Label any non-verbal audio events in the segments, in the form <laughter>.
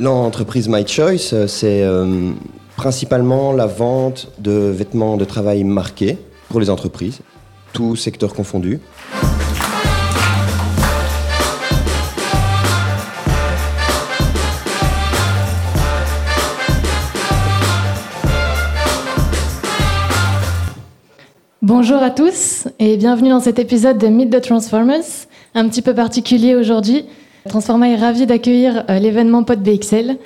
L'entreprise My Choice, euh, c'est euh, principalement la vente de vêtements de travail marqués pour les entreprises, tout secteur confondu. Bonjour à tous et bienvenue dans cet épisode de Meet the Transformers, un petit peu particulier aujourd'hui. Transforma est ravi d'accueillir euh, l'événement Pod BXL.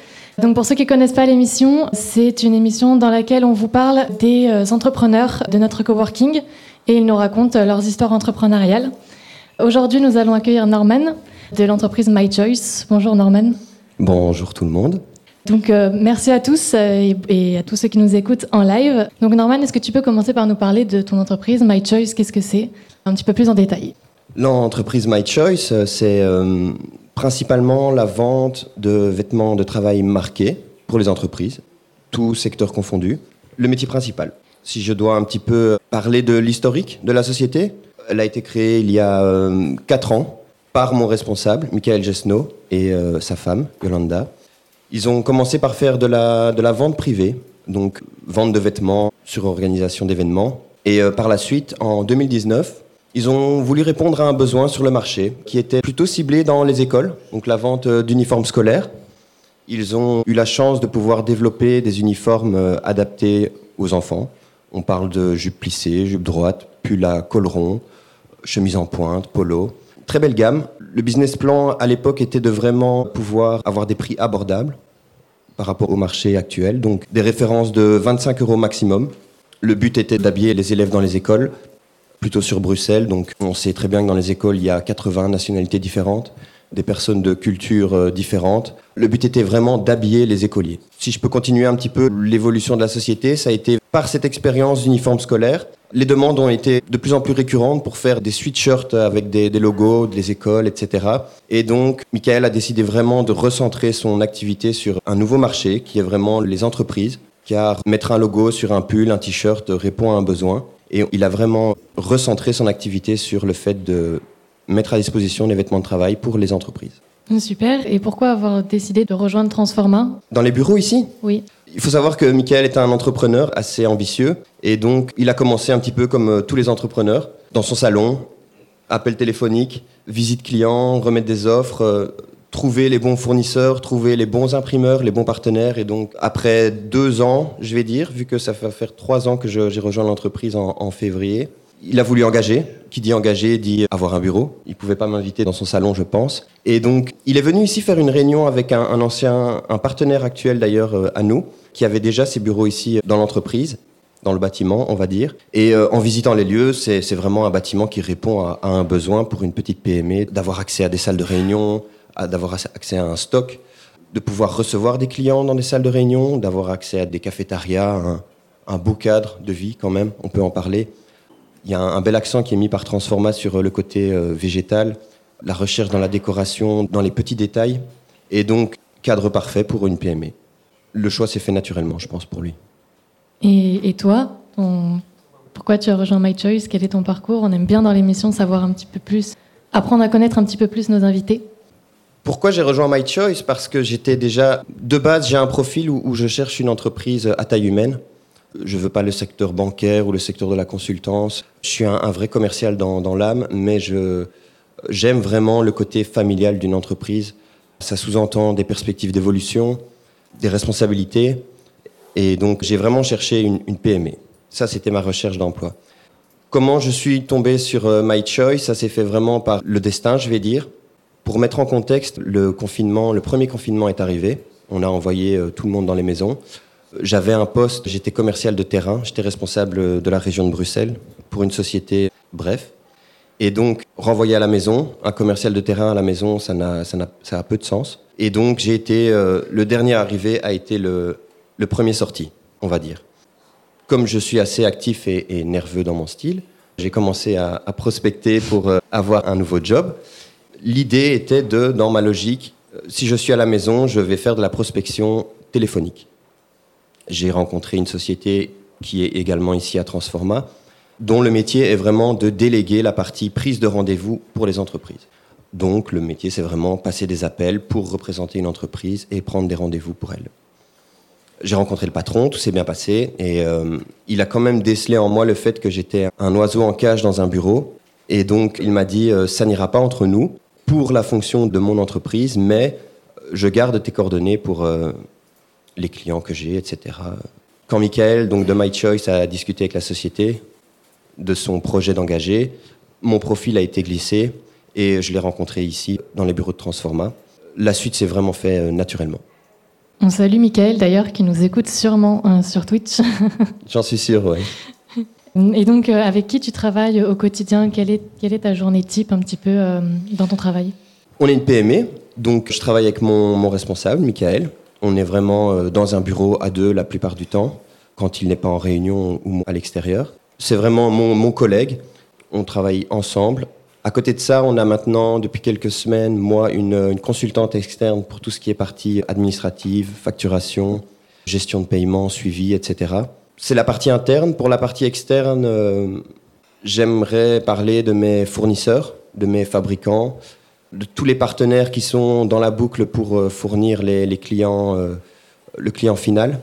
Donc pour ceux qui ne connaissent pas l'émission, c'est une émission dans laquelle on vous parle des euh, entrepreneurs de notre coworking et ils nous racontent euh, leurs histoires entrepreneuriales. Aujourd'hui, nous allons accueillir Norman de l'entreprise My Choice. Bonjour Norman. Bonjour tout le monde. Donc euh, merci à tous et, et à tous ceux qui nous écoutent en live. Donc Norman, est-ce que tu peux commencer par nous parler de ton entreprise My Choice? Qu'est-ce que c'est? Un petit peu plus en détail. L'entreprise My Choice, c'est euh, principalement la vente de vêtements de travail marqués pour les entreprises, tout secteur confondu. Le métier principal. Si je dois un petit peu parler de l'historique de la société, elle a été créée il y a euh, 4 ans par mon responsable, Michael Gesno, et euh, sa femme, Yolanda. Ils ont commencé par faire de la, de la vente privée, donc vente de vêtements sur organisation d'événements. Et euh, par la suite, en 2019, ils ont voulu répondre à un besoin sur le marché qui était plutôt ciblé dans les écoles, donc la vente euh, d'uniformes scolaires. Ils ont eu la chance de pouvoir développer des uniformes euh, adaptés aux enfants. On parle de jupe plissée, jupe droite, pull à col rond, chemise en pointe, polo. Très belle gamme. Le business plan à l'époque était de vraiment pouvoir avoir des prix abordables par rapport au marché actuel, donc des références de 25 euros maximum. Le but était d'habiller les élèves dans les écoles, plutôt sur Bruxelles, donc on sait très bien que dans les écoles, il y a 80 nationalités différentes, des personnes de cultures euh, différentes. Le but était vraiment d'habiller les écoliers. Si je peux continuer un petit peu l'évolution de la société, ça a été par cette expérience d'uniforme scolaire. Les demandes ont été de plus en plus récurrentes pour faire des sweatshirts avec des, des logos des écoles, etc. Et donc, Michael a décidé vraiment de recentrer son activité sur un nouveau marché qui est vraiment les entreprises, car mettre un logo sur un pull, un t-shirt répond à un besoin. Et il a vraiment recentré son activité sur le fait de mettre à disposition des vêtements de travail pour les entreprises. Super. Et pourquoi avoir décidé de rejoindre Transforma? Dans les bureaux ici, Oui. il faut savoir que Michael est un entrepreneur assez ambitieux et donc il a commencé un petit peu comme euh, tous les entrepreneurs, dans son salon, appel téléphonique, visite client, remettre des offres, euh, trouver les bons fournisseurs, trouver les bons imprimeurs, les bons partenaires. Et donc après deux ans, je vais dire, vu que ça va faire trois ans que j'ai rejoint l'entreprise en, février, il a voulu engager. Qui dit engager dit avoir un bureau. Il pouvait pas m'inviter dans son salon, je pense. Et donc, il est venu ici faire une réunion avec un, ancien, un partenaire actuel d'ailleurs euh, à nous, qui avait déjà ses bureaux ici dans l'entreprise, dans le bâtiment, on va dire. Et euh, en visitant les lieux, c'est vraiment un bâtiment qui répond à, un besoin pour une petite PME, d'avoir accès à des salles de réunion, d'avoir accès à un stock, de pouvoir recevoir des clients dans des salles de réunion, d'avoir accès à des cafétérias, un, beau cadre de vie quand même, on peut en parler. Il y a un, bel accent qui est mis par Transforma sur euh, le côté euh, végétal, la recherche dans la décoration, dans les petits détails, et donc cadre parfait pour une PME. Le choix s'est fait naturellement, je pense, pour lui. Et, toi Pourquoi tu as rejoint My Choice? Quel est ton parcours? On aime bien dans l'émission savoir un petit peu plus, apprendre à connaître un petit peu plus nos invités. Pourquoi j'ai rejoint My Choice? Parce que j'étais déjà, de base, j'ai un profil où, je cherche une entreprise à taille humaine. Je veux pas le secteur bancaire ou le secteur de la consultance. Je suis un, vrai commercial dans, dans l'âme, mais je j'aime vraiment le côté familial d'une entreprise. Ça sous-entend des perspectives d'évolution, des responsabilités, et donc j'ai vraiment cherché une, une PME. Ça, c'était ma recherche d'emploi. Comment je suis tombé sur euh, My Choice? Ça s'est fait vraiment par le destin, je vais dire. Pour mettre en contexte, le confinement, le premier confinement est arrivé. On a envoyé euh, tout le monde dans les maisons. Euh, J'avais un poste, j'étais commercial de terrain, j'étais responsable euh, de la région de Bruxelles pour une société, bref. Et donc, renvoyer à la maison, un commercial de terrain à la maison, ça, n'a, ça, ça a peu de sens. Et donc, j'ai été, le dernier arrivé a été le, le premier sorti, on va dire. Comme je suis assez actif et, nerveux dans mon style, j'ai commencé à, prospecter pour avoir un nouveau job. L'idée était de, dans ma logique, euh, si je suis à la maison, je vais faire de la prospection téléphonique. J'ai rencontré une société qui est également ici à Transforma, dont le métier est vraiment de déléguer la partie prise de rendez-vous pour les entreprises. Donc le métier, c'est vraiment passer des appels pour représenter une entreprise et prendre des rendez-vous pour elle. J'ai rencontré le patron, tout s'est bien passé, et euh, il a quand même décelé en moi le fait que j'étais un oiseau en cage dans un bureau. Et donc il m'a dit, euh, ça n'ira pas entre nous pour la fonction de mon entreprise, mais je garde tes coordonnées pour euh, les clients que j'ai, etc. Quand Michael, donc de My Choice, a discuté avec la société de son projet d'engager, mon profil a été glissé et je l'ai rencontré ici, dans les bureaux de Transforma. La suite s'est vraiment fait euh, naturellement. On salue Michael d'ailleurs, qui nous écoute sûrement euh, sur Twitch. J'en suis sûr, oui. <laughs> Et donc, euh, avec qui tu travailles au quotidien? Quelle est, ta journée type un petit peu dans ton travail? On est une PME, donc je travaille avec mon, responsable, Michael. On est vraiment dans un bureau à deux la plupart du temps, quand il n'est pas en réunion ou à l'extérieur. C'est vraiment mon collègue. On travaille ensemble à côté de ça, on a maintenant, depuis quelques semaines, moi, une, consultante externe pour tout ce qui est partie administrative, facturation, gestion de paiement, suivi, etc. C'est la partie interne. Pour la partie externe, euh, j'aimerais parler de mes fournisseurs, de mes fabricants, de tous les partenaires qui sont dans la boucle pour euh, fournir les, clients, euh, le client final.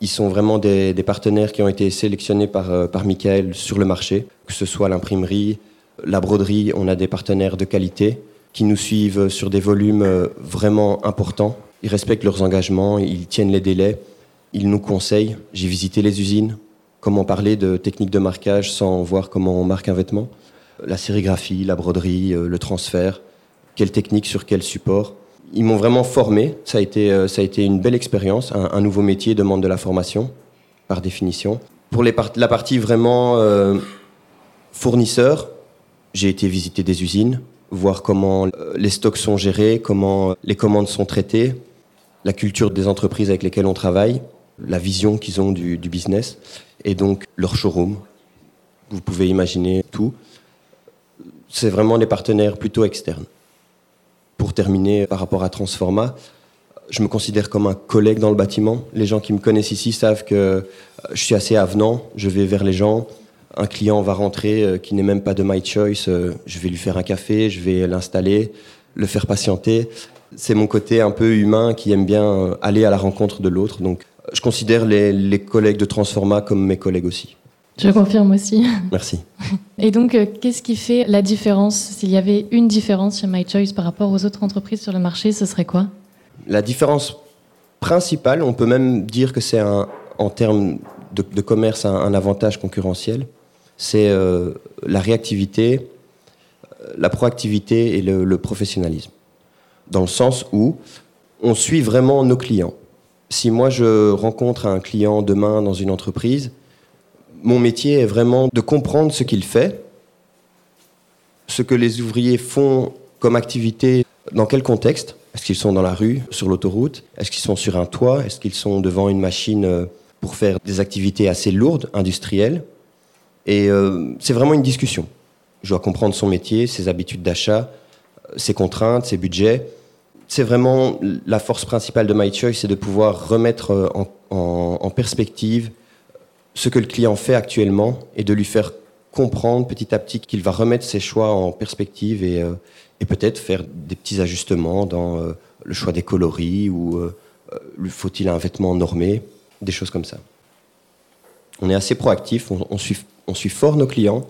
Ils sont vraiment des, partenaires qui ont été sélectionnés par, par Michael sur le marché, que ce soit l'imprimerie, la broderie, on a des partenaires de qualité qui nous suivent sur des volumes vraiment importants. Ils respectent leurs engagements, ils tiennent les délais, ils nous conseillent. J'ai visité les usines, comment parler de techniques de marquage sans voir comment on marque un vêtement? La sérigraphie, la broderie, euh, le transfert, quelle technique sur quel support? Ils m'ont vraiment formé, ça a été, euh, ça a été une belle expérience. Un, nouveau métier demande de la formation, par définition. Pour la partie vraiment fournisseur, j'ai été visiter des usines, voir comment euh, les stocks sont gérés, comment les commandes sont traitées, la culture des entreprises avec lesquelles on travaille, la vision qu'ils ont du, business, et donc leur showroom. Vous pouvez imaginer tout. C'est vraiment des partenaires plutôt externes. Pour terminer, par rapport à Transforma, je me considère comme un collègue dans le bâtiment. Les gens qui me connaissent ici savent que euh, je suis assez avenant, je vais vers les gens, un client va rentrer euh, qui n'est même pas de my choice, euh, je vais lui faire un café, je vais l'installer, le faire patienter. C'est mon côté un peu humain qui aime bien aller à la rencontre de l'autre. Donc, je considère les, collègues de Transforma comme mes collègues aussi. Je confirme aussi. Merci. Et donc, qu'est-ce qui fait la différence S'il y avait une différence chez My Choice par rapport aux autres entreprises sur le marché, ce serait quoi La différence principale, on peut même dire que c'est en termes de, commerce un avantage concurrentiel c'est euh, la réactivité, la proactivité et le, professionnalisme. Dans le sens où on suit vraiment nos clients. Si moi je rencontre un client demain dans une entreprise, mon métier est vraiment de comprendre ce qu'il fait, ce que les ouvriers font comme activité, dans quel contexte. Est-ce qu'ils sont dans la rue, sur l'autoroute? Est-ce qu'ils sont sur un toit? Est-ce qu'ils sont devant une machine euh, pour faire des activités assez lourdes, industrielles? Et euh, c'est vraiment une discussion. Je dois comprendre son métier, ses habitudes d'achat, ses contraintes, ses budgets. C'est vraiment la force principale de My Choice, c'est de pouvoir remettre euh, en, perspective ce que le client fait actuellement et de lui faire comprendre petit à petit qu'il va remettre ses choix en perspective et, euh, peut-être faire des petits ajustements dans le choix des coloris ou lui faut-il un vêtement normé, des choses comme ça. On est assez proactif, on, on suit on suit fort nos clients,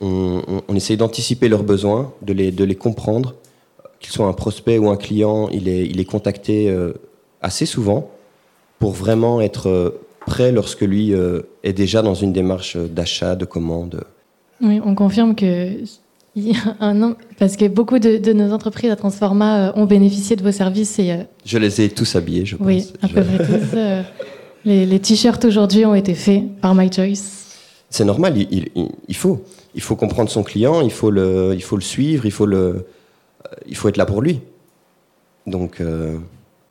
on, essaye d'anticiper leurs besoins, de les, de les comprendre. Qu'ils soient un prospect ou un client, il est, il est contacté euh, assez souvent pour vraiment être euh, prêt lorsque lui euh, est déjà dans une démarche d'achat, de commande. Oui, on confirme que il y a un an, parce que beaucoup de, nos entreprises à Transforma ont bénéficié de vos services. Et, je les ai tous habillés, je pense. Oui, à peu près tous. les, les t-shirts aujourd'hui ont été faits par My Choice c'est normal, il, faut. Il faut comprendre son client, il faut le, il faut le suivre, il faut, le, il faut être là pour lui. Donc, euh,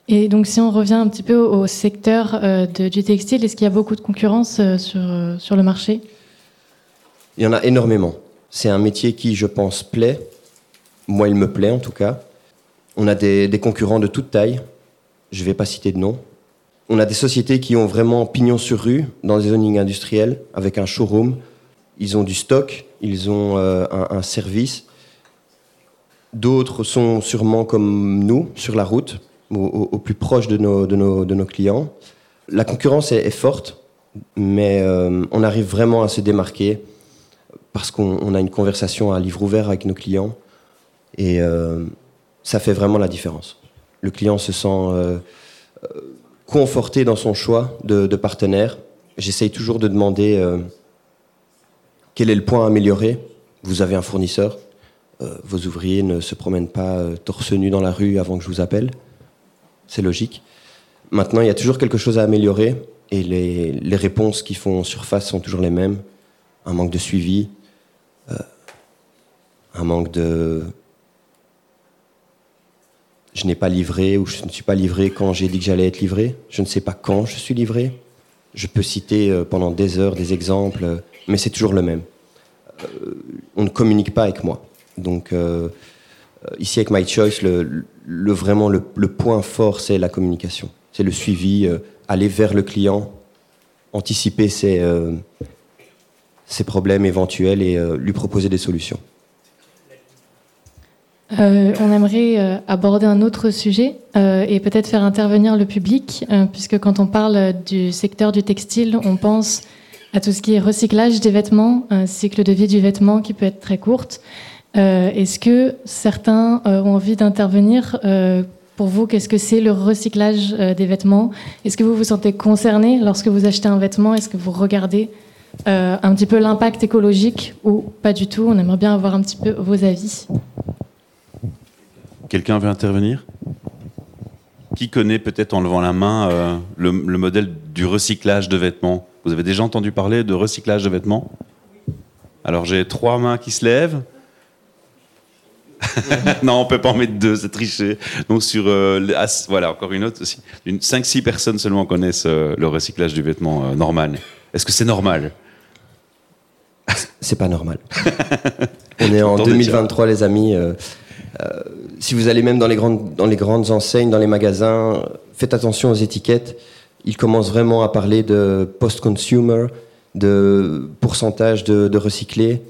Et donc, si on revient un petit peu au secteur euh, de, du textile, est-ce qu'il y a beaucoup de concurrence euh, sur, sur le marché? Il y en a énormément. C'est un métier qui, je pense, plaît. Moi, il me plaît en tout cas. On a des, des concurrents de toute taille. Je ne vais pas citer de nom. On a des sociétés qui ont vraiment pignon sur rue dans des zonings industriels avec un showroom. Ils ont du stock, ils ont euh, un, service. D'autres sont sûrement comme nous, sur la route, au, plus proche de nos, clients. La concurrence est, forte, mais euh, on arrive vraiment à se démarquer parce qu'on a une conversation à livre ouvert avec nos clients et euh, ça fait vraiment la différence. Le client se sent euh, conforté dans son choix de, de partenaire. J'essaye toujours de demander quel est le point à améliorer. Vous avez un fournisseur, vos ouvriers ne se promènent pas euh, torse nu dans la rue avant que je vous appelle. C'est logique. Maintenant, il y a toujours quelque chose à améliorer et les, réponses qui font surface sont toujours les mêmes. Un manque de suivi, euh, un manque de... Je n'ai pas livré ou je ne suis pas livré quand j'ai dit que j'allais être livré. Je ne sais pas quand je suis livré. Je peux citer pendant des heures des exemples, mais c'est toujours le même. on ne communique pas avec moi. Donc euh, euh, ici avec My Choice, le, vraiment le, point fort, c'est la communication. C'est le suivi, euh, aller vers le client, anticiper ses, ses problèmes éventuels et lui proposer des solutions. on aimerait aborder un autre sujet et peut-être faire intervenir le public, puisque quand on parle du secteur du textile, on pense à tout ce qui est recyclage des vêtements, un cycle de vie du vêtement qui peut être très courte. Euh, est-ce que certains euh, ont envie d'intervenir euh, Pour vous, qu'est-ce que c'est le recyclage des vêtements? Est-ce que vous vous sentez concerné lorsque vous achetez un vêtement? Est-ce que vous regardez un petit peu l'impact écologique ou pas du tout? On aimerait bien avoir un petit peu vos avis. Quelqu'un veut intervenir? Qui connaît peut-être en levant la main le, le modèle du recyclage de vêtements? Vous avez déjà entendu parler de recyclage de vêtements? Alors j'ai trois mains qui se lèvent. <laughs> non, on peut pas en mettre deux, c'est tricher. Donc sur euh, voilà encore une autre aussi. Une 5-6 personnes seulement connaissent euh, le recyclage du vêtement euh, normal. Est-ce que c'est normal? C'est pas normal. <laughs> on est en 2023 les amis. si vous allez même dans les grandes dans les grandes enseignes, dans les magasins, faites attention aux étiquettes. Ils commencent vraiment à parler de post-consumer, de pourcentage de, de recyclé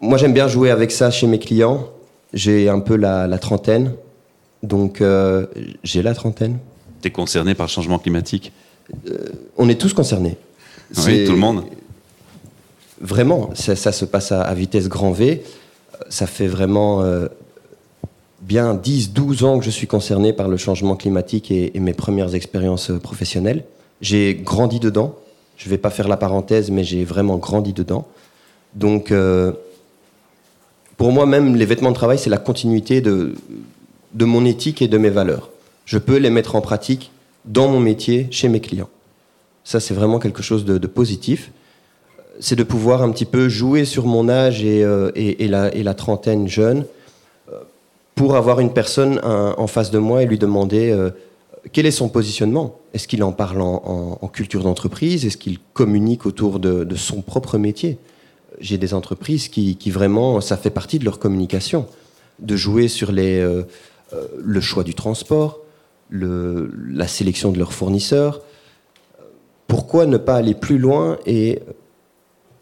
moi, j'aime bien jouer avec ça chez mes clients. J'ai un peu la, trentaine. Donc, euh, j'ai la trentaine. Tu es concerné par le changement climatique? Euh, On est tous concernés. Oui, tout le monde. Vraiment, ça, se passe à, vitesse grand V. Ça fait vraiment euh, bien 10, 12 ans que je suis concerné par le changement climatique et, mes premières expériences professionnelles. J'ai grandi dedans. Je ne vais pas faire la parenthèse, mais j'ai vraiment grandi dedans. Donc, pour moi, même les vêtements de travail, c'est la continuité de, de mon éthique et de mes valeurs. Je peux les mettre en pratique dans mon métier, chez mes clients. Ça, c'est vraiment quelque chose de, positif. C'est de pouvoir un petit peu jouer sur mon âge et, euh, la, trentaine jeune euh, pour avoir une personne en face de moi et lui demander euh, quel est son positionnement? Est-ce qu'il en parle en, culture d'entreprise? Est-ce qu'il communique autour de son propre métier? J'ai des entreprises qui, vraiment, ça fait partie de leur communication, de jouer sur euh, euh, le choix du transport, la sélection de leurs fournisseurs. Pourquoi ne pas aller plus loin et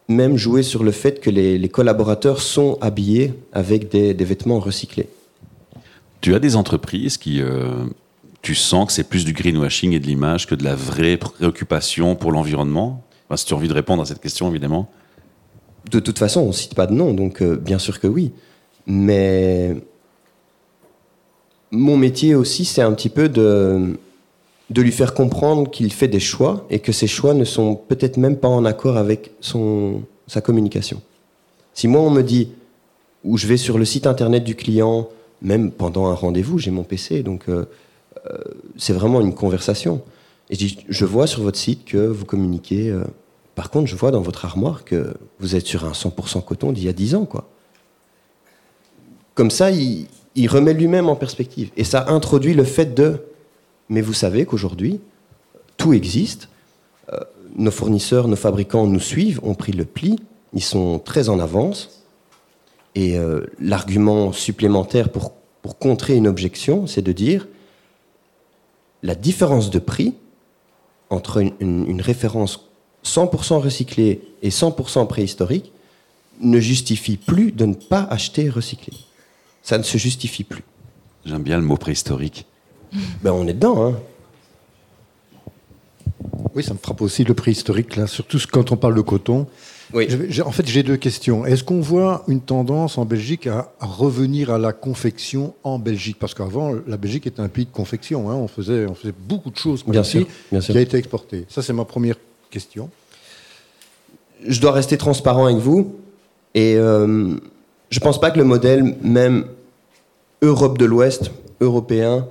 même jouer sur le fait que les, collaborateurs sont habillés avec des, vêtements recyclés? Tu as des entreprises qui... Euh, tu sens que c'est plus du greenwashing et de l'image que de la vraie préoccupation pour l'environnement? Si tu as envie de répondre à cette question, évidemment de toute façon, on ne cite pas de nom, donc euh, bien sûr que oui. Mais mon métier aussi, c'est un petit peu de, de lui faire comprendre qu'il fait des choix et que ces choix ne sont peut-être même pas en accord avec son, sa communication. Si moi, on me dit, ou je vais sur le site internet du client, même pendant un rendez-vous, j'ai mon PC, donc euh, euh, c'est vraiment une conversation. Et je dis, je vois sur votre site que vous communiquez par contre, je vois dans votre armoire que vous êtes sur un 100% coton d'il y a 10 ans, quoi. Comme ça, il, remet lui-même en perspective. Et ça introduit le fait de, mais vous savez qu'aujourd'hui, tout existe. Euh, nos fournisseurs, nos fabricants nous suivent, ont pris le pli, ils sont très en avance. Et euh, l'argument supplémentaire pour, contrer une objection, c'est de dire la différence de prix entre une référence 100% recyclé et 100% préhistorique ne justifie plus de ne pas acheter recyclé. Ça ne se justifie plus. J'aime bien le mot préhistorique. Ben, on est dedans. Hein. Oui, ça me frappe aussi le préhistorique, là, surtout quand on parle de coton. Oui. En fait, j'ai deux questions. Est-ce qu'on voit une tendance en Belgique à revenir à la confection en Belgique? Parce qu'avant, la Belgique était un pays de confection. Hein. On, faisait, on faisait beaucoup de choses bien sûr, bien qui a été exporté. Ça, c'est ma première question. Je dois rester transparent avec vous. Et euh, je pense pas que le modèle, même Europe de l'Ouest, européen,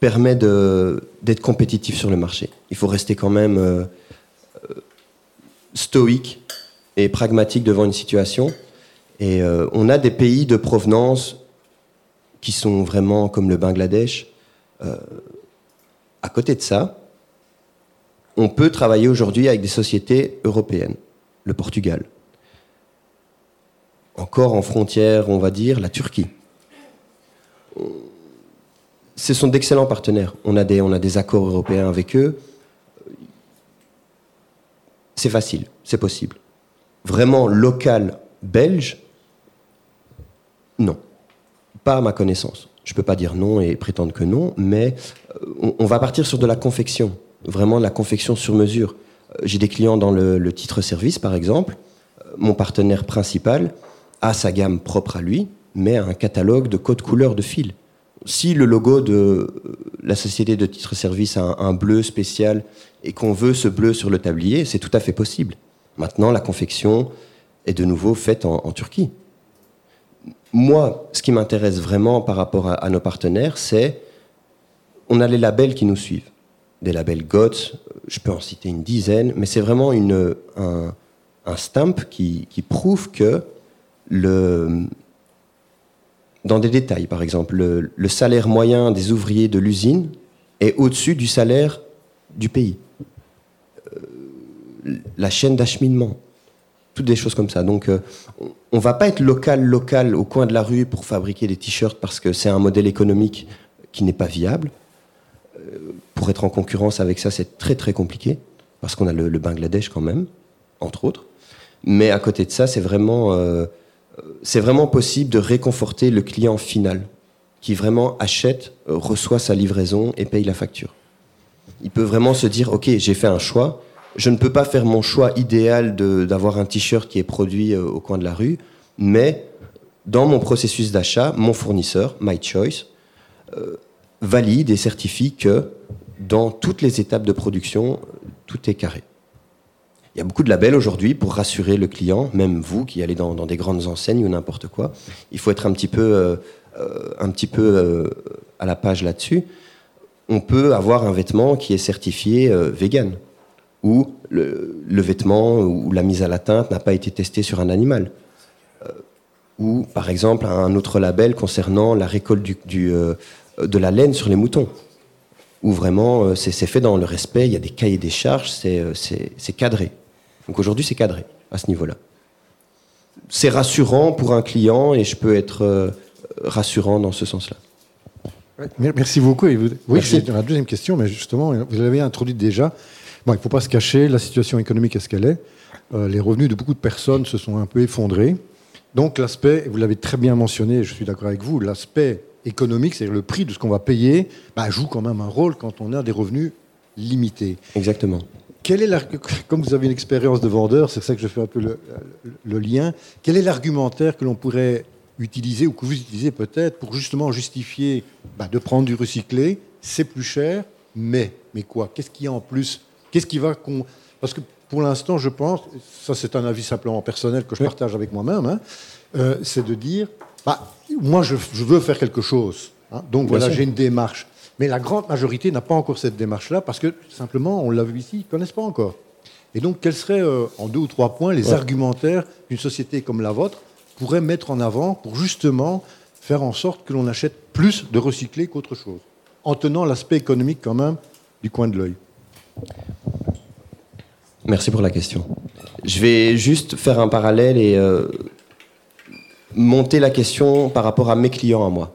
permet d'être compétitif sur le marché. Il faut rester quand même euh, euh, stoïque et pragmatique devant une situation. Et euh, on a des pays de provenance qui sont vraiment comme le Bangladesh. à côté de ça, on peut travailler aujourd'hui avec des sociétés européennes, le Portugal. Encore en frontière, on va dire, la Turquie ce sont d'excellents partenaires. On a, des, accords européens avec eux. C'est facile, c'est possible. Vraiment local belge, non. Pas à ma connaissance. Je ne peux pas dire non et prétendre que non, mais euh, on, va partir sur de la confection, vraiment la confection sur mesure. Euh, j'ai des clients dans le, le titre service, par exemple. Euh, mon partenaire principal a sa gamme propre à lui, mais un catalogue de codes couleurs de fil si le logo de euh, la société de titre-service a un, bleu spécial et qu'on veut ce bleu sur le tablier, c'est tout à fait possible. Maintenant, la confection est de nouveau faite en, Turquie. Moi, ce qui m'intéresse vraiment par rapport à, nos partenaires, c'est on a les labels qui nous suivent. Des labels GOTS, je peux en citer une dizaine, mais c'est vraiment un, stamp qui, prouve que dans des détails. Par exemple, le, salaire moyen des ouvriers de l'usine est au-dessus du salaire du pays. Euh, la chaîne d'acheminement, toutes des choses comme ça. Donc, euh, on ne va pas être local, local au coin de la rue pour fabriquer des t-shirts parce que c'est un modèle économique qui n'est pas viable. Euh, pour être en concurrence avec ça, c'est très très compliqué parce qu'on a le, Bangladesh quand même, entre autres. Mais à côté de ça, c'est vraiment c'est vraiment possible de réconforter le client final qui vraiment achète, euh, reçoit sa livraison et paye la facture. Il peut vraiment se dire, OK, j'ai fait un choix, je ne peux pas faire mon choix idéal d'avoir un t-shirt qui est produit euh, au coin de la rue, mais dans mon processus d'achat, mon fournisseur, My Choice, euh, valide et certifie que dans toutes les étapes de production, tout est carré. Il y a beaucoup de labels aujourd'hui pour rassurer le client, même vous qui allez dans, des grandes enseignes ou n'importe quoi. Il faut être un petit peu, euh, euh, euh, à la page là-dessus. On peut avoir un vêtement qui est certifié vegan, ou le, vêtement ou la mise à la teinte n'a pas été testé sur un animal. ou par exemple un autre label concernant la récolte du, de la laine sur les moutons où vraiment c'est fait dans le respect, il y a des cahiers des charges, c'est cadré. Donc aujourd'hui, c'est cadré à ce niveau-là. C'est rassurant pour un client et je peux être euh, rassurant dans ce sens-là. Merci beaucoup. Oui, c'est la deuxième question, mais justement, vous l'avez introduite déjà. Bon, il ne faut pas se cacher, la situation économique est ce qu'elle est. Euh, les revenus de beaucoup de personnes se sont un peu effondrés. Donc l'aspect, vous l'avez très bien mentionné, je suis d'accord avec vous, l'aspect économique, c'est-à-dire le prix de ce qu'on va payer, bah, joue quand même un rôle quand on a des revenus limités. Exactement. Est comme vous avez une expérience de vendeur, c'est ça que je fais un peu le, lien, quel est l'argumentaire que l'on pourrait utiliser ou que vous utilisez peut-être pour justement justifier bah, de prendre du recyclé, c'est plus cher, mais, mais quoi? Qu'est-ce qu'il y a en plus? Qu'est-ce qui va Parce que pour l'instant, je pense, ça c'est un avis simplement personnel que je partage avec moi-même, hein, euh, c'est de dire, bah, moi je, veux faire quelque chose, hein, donc voilà, j'ai une démarche. Mais la grande majorité n'a pas encore cette démarche-là parce que simplement, on l'a vu ici, ils ne connaissent pas encore. Et donc, quels seraient, euh, en deux ou trois points, les argumentaires qu'une société comme la vôtre pourrait mettre en avant pour justement faire en sorte que l'on achète plus de recyclés qu'autre chose, en tenant l'aspect économique quand même du coin de l'œil? Merci pour la question. Je vais juste faire un parallèle et euh, monter la question par rapport à mes clients à moi.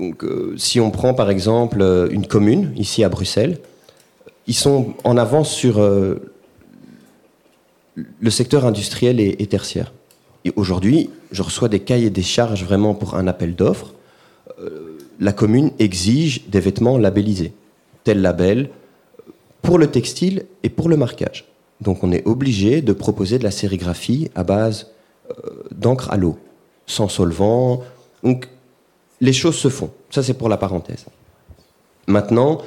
Donc, euh, si on prend par exemple euh, une commune, ici à Bruxelles, ils sont en avance sur euh, le secteur industriel et, tertiaire. Et aujourd'hui, je reçois des cahiers des charges vraiment pour un appel d'offres. La commune exige des vêtements labellisés, tel label, pour le textile et pour le marquage. Donc on est obligé de proposer de la sérigraphie à base d'encre à l'eau, sans solvant. Donc les choses se font. Ça c'est pour la parenthèse. Maintenant,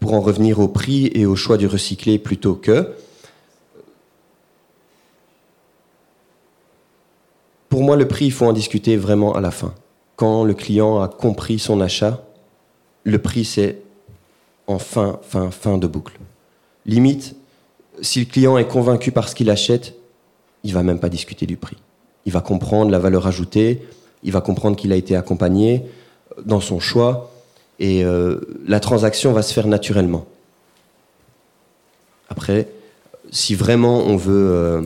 pour en revenir au prix et au choix du recyclé plutôt que, pour moi le prix, il faut en discuter vraiment à la fin. Quand le client a compris son achat, le prix c'est en fin, fin, fin de boucle. Limite, si le client est convaincu par ce qu'il achète, il va même pas discuter du prix. Il va comprendre la valeur ajoutée, il va comprendre qu'il a été accompagné dans son choix et euh, la transaction va se faire naturellement. Après, si vraiment on veut euh,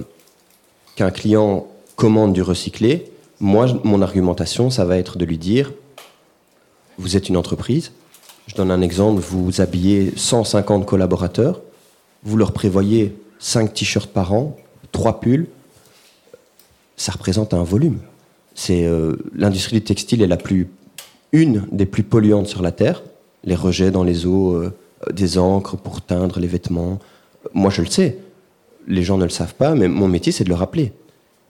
qu'un client commande du recyclé, moi, mon argumentation, ça va être de lui dire, vous êtes une entreprise, je donne un exemple, vous habillez 150 collaborateurs, vous leur prévoyez 5 t-shirts par an, 3 pulls, ça représente un volume. C'est euh, l'industrie du textile est la plus une des plus polluantes sur la terre. Les rejets dans les eaux euh, des encres pour teindre les vêtements. Moi, je le sais. Les gens ne le savent pas, mais mon métier, c'est de le rappeler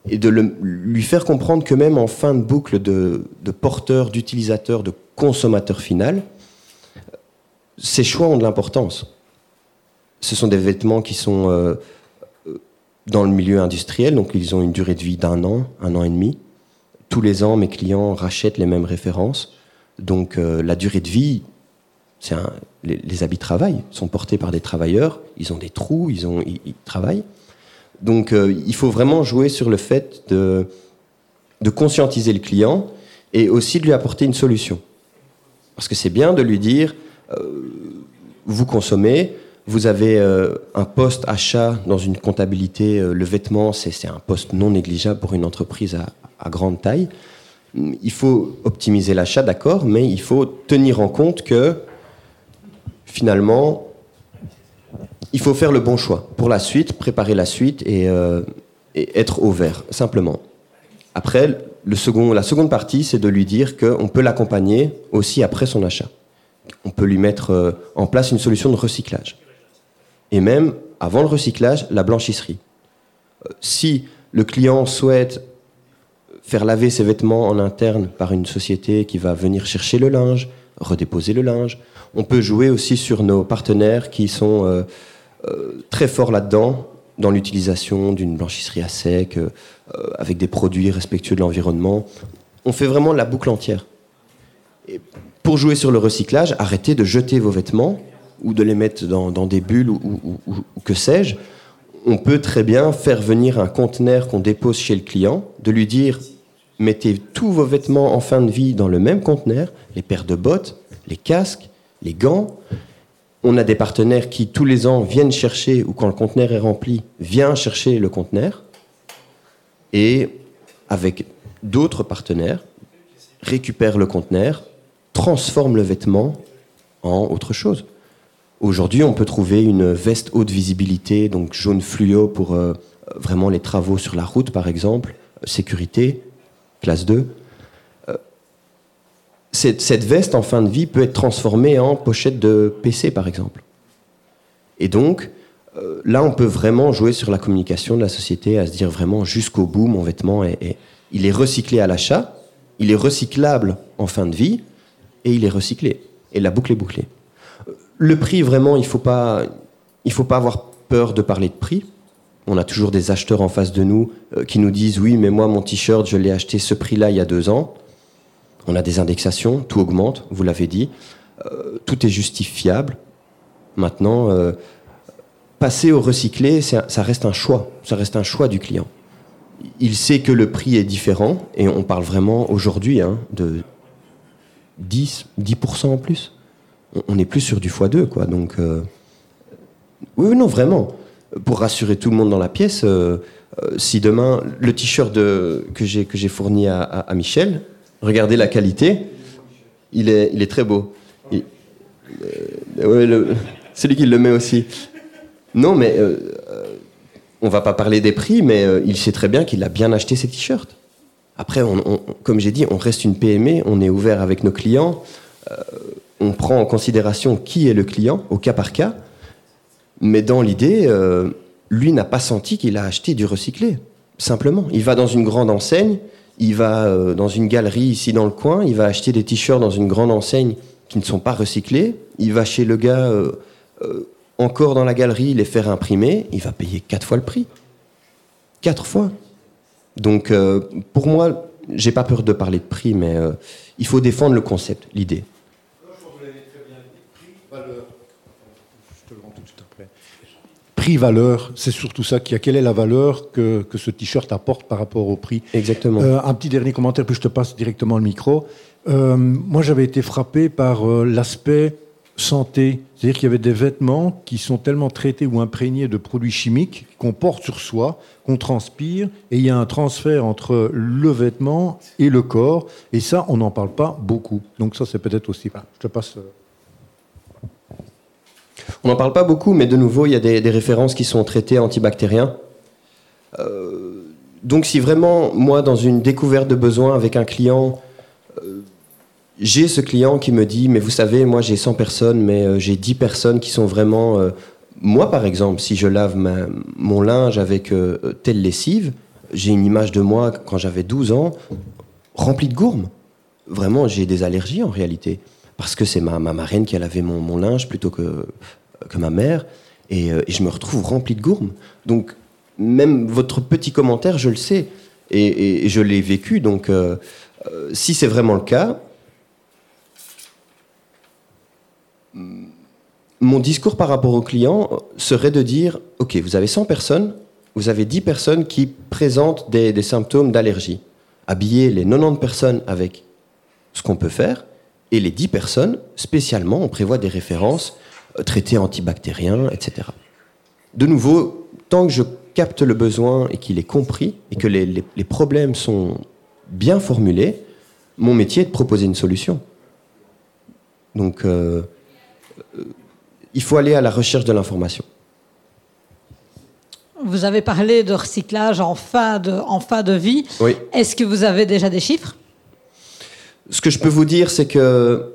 et de lui faire comprendre que même en fin de boucle de, porteur, d'utilisateur, de consommateur final, ces choix ont de l'importance ce sont des vêtements qui sont euh, dans le milieu industriel, donc ils ont une durée de vie d'un an, un an et demi. Tous les ans, mes clients rachètent les mêmes références. Donc euh, la durée de vie, un, les, habits de travail sont portés par des travailleurs, ils ont des trous, ils, ont, ils, travaillent. Donc il faut vraiment jouer sur le fait de, de conscientiser le client et aussi de lui apporter une solution. Parce que c'est bien de lui dire, vous consommez, vous avez euh, un poste achat dans une comptabilité, euh, le vêtement, c'est un poste non négligeable pour une entreprise à, grande taille. Il faut optimiser l'achat, d'accord, mais il faut tenir en compte que finalement, il faut faire le bon choix pour la suite, préparer la suite et, euh, être au vert, simplement. Après, la seconde partie, c'est de lui dire qu'on peut l'accompagner aussi après son achat. On peut lui mettre en place une solution de recyclage et même, avant le recyclage, la blanchisserie. Euh, si le client souhaite faire laver ses vêtements en interne par une société qui va venir chercher le linge, redéposer le linge, on peut jouer aussi sur nos partenaires qui sont euh, euh, très forts là-dedans, dans l'utilisation d'une blanchisserie à sec, avec des produits respectueux de l'environnement. On fait vraiment la boucle entière. Et pour jouer sur le recyclage, arrêtez de jeter vos vêtements ou de les mettre dans, des bulles ou, que sais-je, on peut très bien faire venir un conteneur qu'on dépose chez le client, de lui dire mettez tous vos vêtements en fin de vie dans le même conteneur, les paires de bottes, les casques, les gants. On a des partenaires qui tous les ans viennent chercher, ou quand le conteneur est rempli, vient chercher le conteneur. Et avec d'autres partenaires, récupère le conteneur, transforme le vêtement en autre chose. Aujourd'hui, on peut trouver une veste haute visibilité, donc jaune fluo pour euh, vraiment les travaux sur la route, par exemple, sécurité, classe 2. Euh, cette, veste, en fin de vie, peut être transformée en pochette de PC, par exemple. Et donc, euh, là, on peut vraiment jouer sur la communication de la société, à se dire vraiment jusqu'au bout, mon vêtement, est, il est recyclé à l'achat, il est recyclable en fin de vie, et il est recyclé. Et la boucle est bouclée. Le prix, vraiment, il ne faut, pas, avoir peur de parler de prix. On a toujours des acheteurs en face de nous euh, qui nous disent Oui, mais moi, mon t-shirt, je l'ai acheté ce prix-là il y a deux ans. On a des indexations, tout augmente, vous l'avez dit. Euh, tout est justifiable. Maintenant, euh, passer au recyclé, ça reste un choix. Ça reste un choix du client. Il sait que le prix est différent, et on parle vraiment aujourd'hui hein, de 10, 10% en plus on n'est plus sur du x2, quoi. Donc, euh, oui, non, vraiment. Pour rassurer tout le monde dans la pièce, euh, euh, si demain, le t-shirt que j'ai que j'ai fourni à, Michel, regardez la qualité, il est, il est très beau. c'est lui qui le met aussi. Non, mais on va pas parler des prix, mais il sait très bien qu'il a bien acheté ses t-shirts. Après, comme j'ai dit, on reste une PME, on est ouvert avec nos clients, on prend en considération qui est le client au cas par cas, mais dans l'idée, euh, lui n'a pas senti qu'il a acheté du recyclé, simplement. Il va dans une grande enseigne, il va dans une galerie ici dans le coin, il va acheter des t-shirts dans une grande enseigne qui ne sont pas recyclés, il va chez le gars encore dans la galerie, les faire imprimer, il va payer quatre fois le prix. Quatre fois. Donc, euh, pour moi, j'ai pas peur de parler de prix, mais euh, il faut défendre le concept, l'idée. Prix-valeur, c'est surtout ça qui a. Quelle est la valeur que, que ce t-shirt apporte par rapport au prix Exactement. Euh, un petit dernier commentaire, puis je te passe directement le micro. moi, j'avais été frappé par l'aspect santé. C'est-à-dire qu'il y avait des vêtements qui sont tellement traités ou imprégnés de produits chimiques qu'on porte sur soi, qu'on transpire, et il y a un transfert entre le vêtement et le corps. Et ça, on n'en parle pas beaucoup. Donc ça, c'est peut-être aussi... je te passe... On n'en parle pas beaucoup, mais de nouveau, il y a des, références qui sont traitées antibactériens. Euh, donc si vraiment, moi, dans une découverte de besoin avec un client, euh, j'ai ce client qui me dit, mais vous savez, moi j'ai 100 personnes, mais euh, j'ai 10 personnes qui sont vraiment... Moi, par exemple, si je lave mon linge avec telle lessive, j'ai une image de moi quand j'avais 12 ans, remplie de gourmes. Vraiment, j'ai des allergies en réalité. Parce que c'est ma, ma, marraine qui a lavé mon, linge plutôt que, que ma mère. Et, je me retrouve rempli de gourmes. Donc, même votre petit commentaire, je le sais. Et, je l'ai vécu. Donc, si c'est vraiment le cas, mon discours par rapport au client serait de dire, OK, vous avez 100 personnes, vous avez 10 personnes qui présentent des, symptômes d'allergie. Habillez les 90 personnes avec ce qu'on peut faire, et les 10 personnes, spécialement, on prévoit des références, euh, traités antibactériens, etc. De nouveau, tant que je capte le besoin et qu'il est compris, et que les, problèmes sont bien formulés, mon métier est de proposer une solution. Donc, euh, il faut aller à la recherche de l'information. Vous avez parlé de recyclage en fin de, en fin de vie. Oui. Est-ce que vous avez déjà des chiffres? Ce que je peux vous dire, c'est que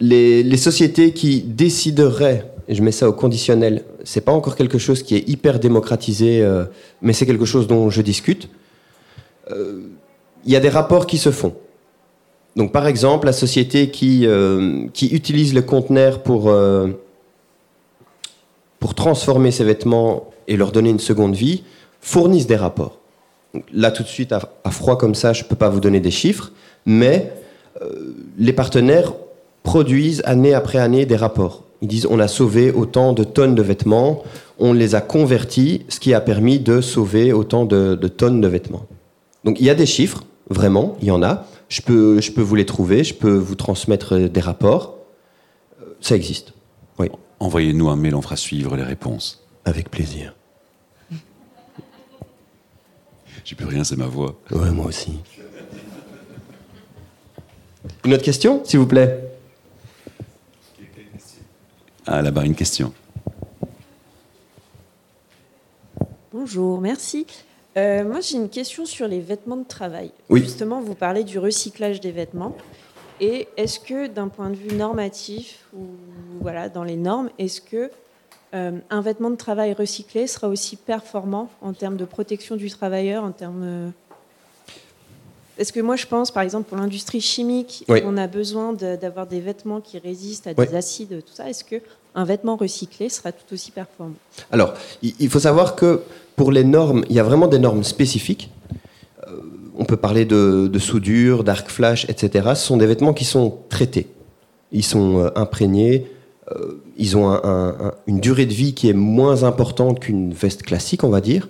les, sociétés qui décideraient, et je mets ça au conditionnel, c'est pas encore quelque chose qui est hyper démocratisé, euh, mais c'est quelque chose dont je discute. Euh, il y a des rapports qui se font. Donc, par exemple, la société qui, euh, qui utilise le conteneur pour, pour transformer ses vêtements et leur donner une seconde vie fournissent des rapports. là, tout de suite, à, froid comme ça, je ne peux pas vous donner des chiffres, mais les partenaires produisent année après année des rapports. Ils disent on a sauvé autant de tonnes de vêtements, on les a convertis, ce qui a permis de sauver autant de, de tonnes de vêtements. Donc il y a des chiffres, vraiment, il y en a. Je peux, je peux vous les trouver, je peux vous transmettre des rapports. Ça existe. Oui. Envoyez-nous un mail, on fera suivre les réponses. Avec plaisir. J'ai plus rien, c'est ma voix. Ouais, moi aussi. Une autre question, s'il vous plaît? Ah, là-bas, une question. Bonjour, merci. Euh, moi, j'ai une question sur les vêtements de travail. Oui. Justement, vous parlez du recyclage des vêtements. Et est-ce que, d'un point de vue normatif ou voilà, dans les normes, est-ce que euh, un vêtement de travail recyclé sera aussi performant en termes de protection du travailleur, en termes Est-ce que moi, je pense, par exemple, pour l'industrie chimique, on a besoin d'avoir des vêtements qui résistent à des acides, tout ça. Est-ce que un vêtement recyclé sera tout aussi performant? Alors, il faut savoir que pour les normes, il y a vraiment des normes spécifiques. Euh, on peut parler de, soudure, d'arc flash, etc. Ce sont des vêtements qui sont traités. Ils sont euh, imprégnés. Euh, ils ont une durée de vie qui est moins importante qu'une veste classique, on va dire.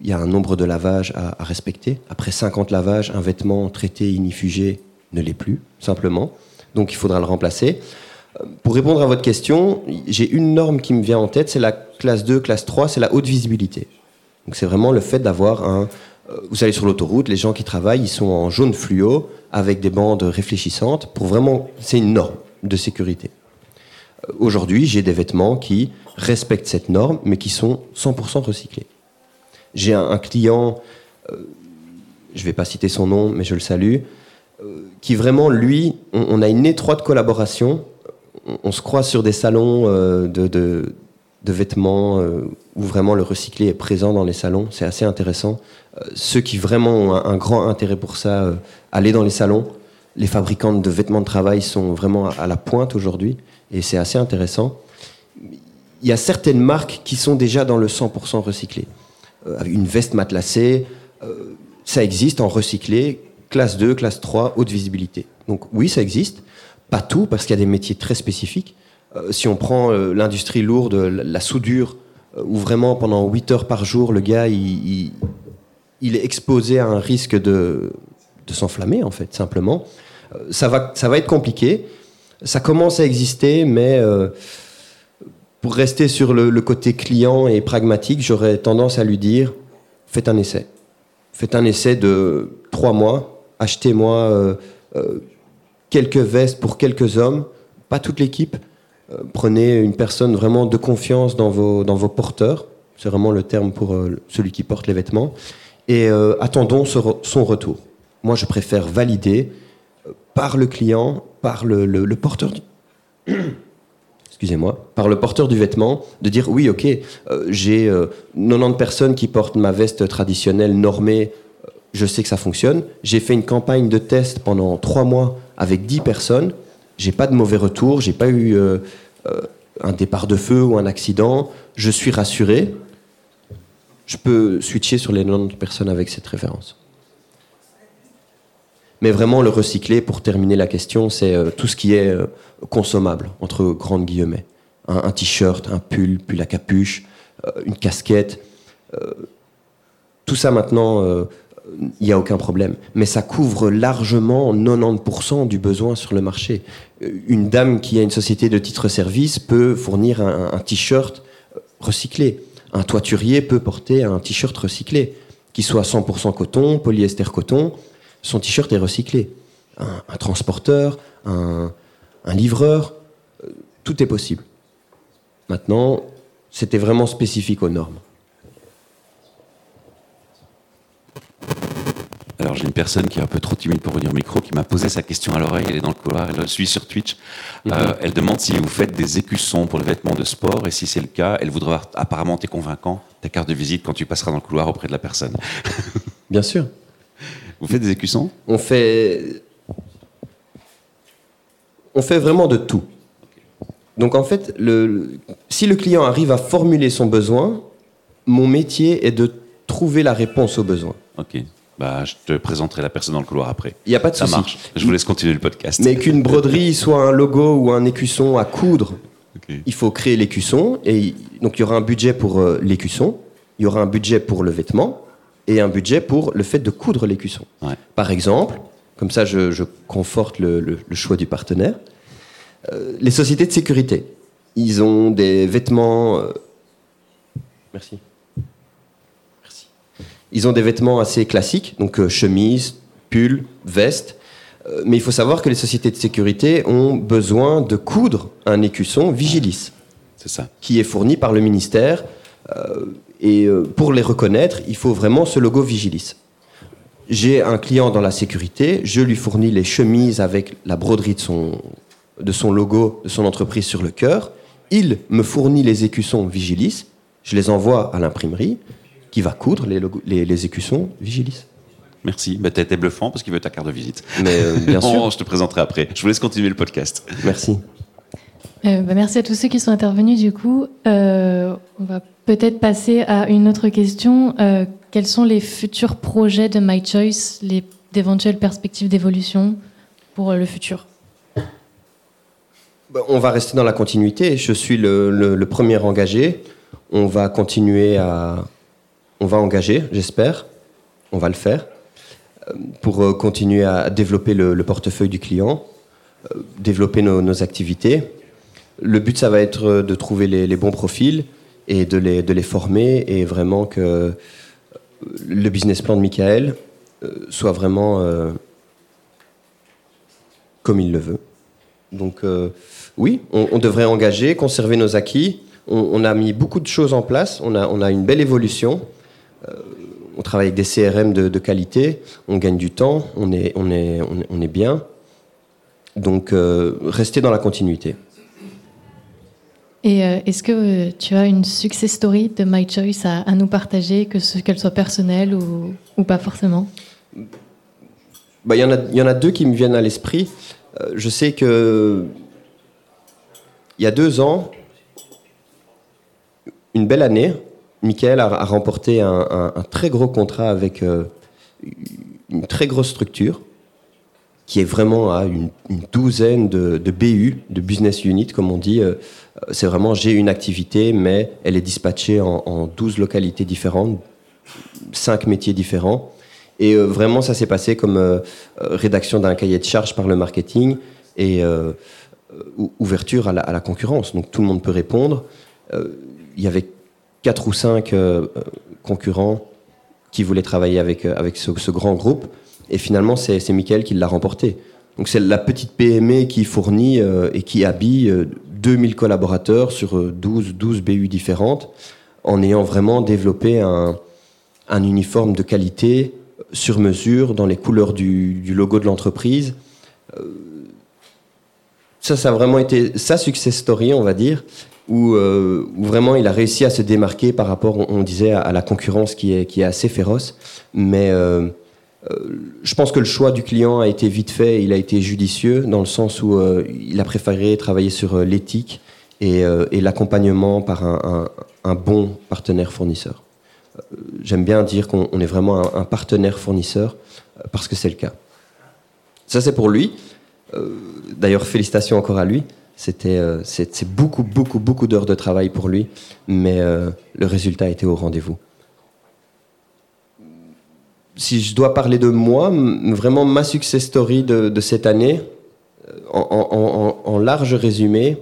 Il y a un nombre de lavages à, respecter. Après 50 lavages, un vêtement traité inifugé ne l'est plus, simplement. Donc il faudra le remplacer. Pour répondre à votre question, j'ai une norme qui me vient en tête, c'est la classe 2, classe 3, c'est la haute visibilité. Donc c'est vraiment le fait d'avoir un... Euh, vous allez sur l'autoroute, les gens qui travaillent, ils sont en jaune fluo avec des bandes réfléchissantes. Pour vraiment, c'est une norme de sécurité. Euh, Aujourd'hui, j'ai des vêtements qui respectent cette norme, mais qui sont 100% recyclés. J'ai un, client, euh, je ne vais pas citer son nom, mais je le salue, euh, qui vraiment, lui, on, a une étroite collaboration. On, se croise sur des salons euh, de, vêtements où vraiment le recyclé est présent dans les salons. C'est assez intéressant. Ceux qui vraiment ont un, grand intérêt pour ça, aller dans les salons. Les fabricants de vêtements de travail sont vraiment à, à la pointe aujourd'hui et c'est assez intéressant. Il y a certaines marques qui sont déjà dans le 100% recyclé. Euh, une veste matelassée, euh, ça existe en recyclé, classe 2, classe 3, haute visibilité. Donc oui, ça existe. Pas tout, parce qu'il y a des métiers très spécifiques. Euh, si on prend l'industrie lourde, la, soudure, où vraiment pendant 8 heures par jour, le gars, il, est exposé à un risque de, s'enflammer, en fait, simplement. Ça, va, ça va être compliqué. Ça commence à exister, mais pour rester sur le, côté client et pragmatique, j'aurais tendance à lui dire faites un essai. Faites un essai de trois mois. Achetez-moi euh, euh, quelques vestes pour quelques hommes, pas toute l'équipe. Euh, prenez une personne vraiment de confiance dans vos, dans vos porteurs. C'est vraiment le terme pour celui qui porte les vêtements. Et attendons son retour. Moi, je préfère valider par le client, par le, le- le porteur <coughs> excusez-moi, par le porteur du vêtement, de dire oui, ok, euh, j'ai euh, 90 personnes qui portent ma veste traditionnelle normée, euh, je sais que ça fonctionne. J'ai fait une campagne de test pendant trois mois avec 10 personnes, j'ai pas de mauvais retours, j'ai pas eu euh, euh, un départ de feu ou un accident, je suis rassuré. Je peux switcher sur les 90 personnes avec cette référence. Mais vraiment, le recycler, pour terminer la question, c'est euh, tout ce qui est euh, consommable, entre grandes guillemets. Un, t-shirt, un pull, pull à capuche, euh, une casquette. euh, tout ça maintenant, euh, il n'y a aucun problème. Mais ça couvre largement 90% du besoin sur le marché. Euh, Une dame qui a une société de titre-service peut fournir un, t-shirt euh, recyclé. Un toiturier peut porter un t-shirt recyclé, qui soit 100% coton, polyester coton. Son t-shirt est recyclé. Un, transporteur, un, livreur, euh, tout est possible. Maintenant, c'était vraiment spécifique aux normes. Alors j'ai une personne qui est un peu trop timide pour venir au micro, qui m'a posé sa question à l'oreille, elle est dans le couloir, elle le suit sur Twitch. Euh, elle demande si vous faites des écussons pour les vêtements de sport, et si c'est le cas, elle voudra apparemment t'es convaincant, ta carte de visite quand tu passeras dans le couloir auprès de la personne. <laughs> Bien sûr. Vous faites des écussons? On fait, on fait vraiment de tout. Donc en fait, le- si le client arrive à formuler son besoin, mon métier est de trouver la réponse au besoin. Ok. Bah, je te présenterai la personne dans le couloir après. Il n'y a pas de Ça souci. marche. Je vous laisse continuer le podcast. Mais qu'une broderie <laughs> soit un logo ou un écusson à coudre, il faut créer l'écusson. Et donc il y aura un budget pour euh, l'écusson, il y aura un budget pour le vêtement et un budget pour le fait de coudre l'écusson. Ouais. Par exemple, comme ça je, je conforte le, le- le choix du partenaire, les sociétés de sécurité, ils ont des vêtements... euh, Merci. Merci. Ils ont des vêtements assez classiques, donc euh, chemise, pull, veste. Euh, mais il faut savoir que les sociétés de sécurité ont besoin de coudre un écusson Vigilis, C'est ça. qui est fourni par le ministère. Euh, et euh, pour les reconnaître, il faut vraiment ce logo Vigilis. J'ai un client dans la sécurité, je lui fournis les chemises avec la broderie de son, de son logo, de son entreprise sur le cœur. Il me fournit les écussons Vigilis, je les envoie à l'imprimerie qui va coudre les, logos- les, les écussons Vigilis. Merci. Bah, t'as été bluffant parce qu'il veut ta carte de visite. Mais euh, bien <laughs> sûr, je te présenterai après. Je vous laisse continuer le podcast. merci. Euh, bah, merci à tous ceux qui sont intervenus. Du coup, Euh, on va peut-être passer à une autre question. Euh, quels sont les futurs projets de My Choice, les d'éventuelles perspectives d'évolution pour le futur? On va rester dans la continuité. Je suis le, premier engagé. On va continuer à. On va engager, j'espère. On va le faire. euh, Pour euh, continuer à développer le, le portefeuille du client, euh, développer nos, activités. Le but, ça va être de trouver les, bons profils et de les, de les former et vraiment que le business plan de Michael soit vraiment comme il le veut. Donc oui, on, on devrait engager, conserver nos acquis. On, on a mis beaucoup de choses en place. On a, on a une belle évolution. Euh, on travaille avec des CRM de, de qualité. On gagne du temps. On est, on est, on est, bien. Donc euh, rester dans la continuité. Et euh, est-ce que tu as une success story de My Choice à, à nous partager, que ce- qu'elle soit personnelle ou, ou pas forcément? Bah, Il y, en a- il y en a deux qui me viennent à l'esprit. Je sais que il y a deux ans, une belle année, Michael a, remporté un, très gros contrat avec euh, une très grosse structure qui est vraiment à une, douzaine de, BU, de business unit, comme on dit. Euh, C'est vraiment j'ai une activité, mais elle est dispatchée en, en 12 localités différentes, cinq métiers différents. Et euh, vraiment, ça s'est passé comme rédaction d'un cahier de charges par le marketing et ouverture à la, concurrence. Donc tout le monde peut répondre. Euh, Il y avait quatre ou cinq euh, euh, concurrents qui voulaient travailler avec, euh, avec ce, grand groupe. Et finalement, c'est Michael qui l'a remporté. Donc c'est la petite PME qui fournit euh, et qui habille euh, 2000 collaborateurs sur euh, 12, 12 BU différentes en ayant vraiment développé un, un uniforme de qualité sur mesure dans les couleurs du logo de l'entreprise. Ça, ça a vraiment été sa success story, on va dire, où, euh, vraiment il a réussi à se démarquer par rapport, on, disait, à, la concurrence qui est, assez féroce. Mais euh, euh, je pense que le choix du client a été vite fait, il a été judicieux, dans le sens où il a préféré travailler sur l'éthique et, l'accompagnement par un, bon partenaire fournisseur. J'aime bien dire qu'on on est vraiment un, partenaire fournisseur, parce que c'est le cas. Ça, c'est pour lui. Euh, D'ailleurs, félicitations encore à lui. C'était euh, c'est beaucoup, beaucoup, beaucoup d'heures de travail pour lui, mais euh, le résultat était au rendez-vous. Si je dois parler de moi, vraiment ma success story de, cette année, en, large résumé,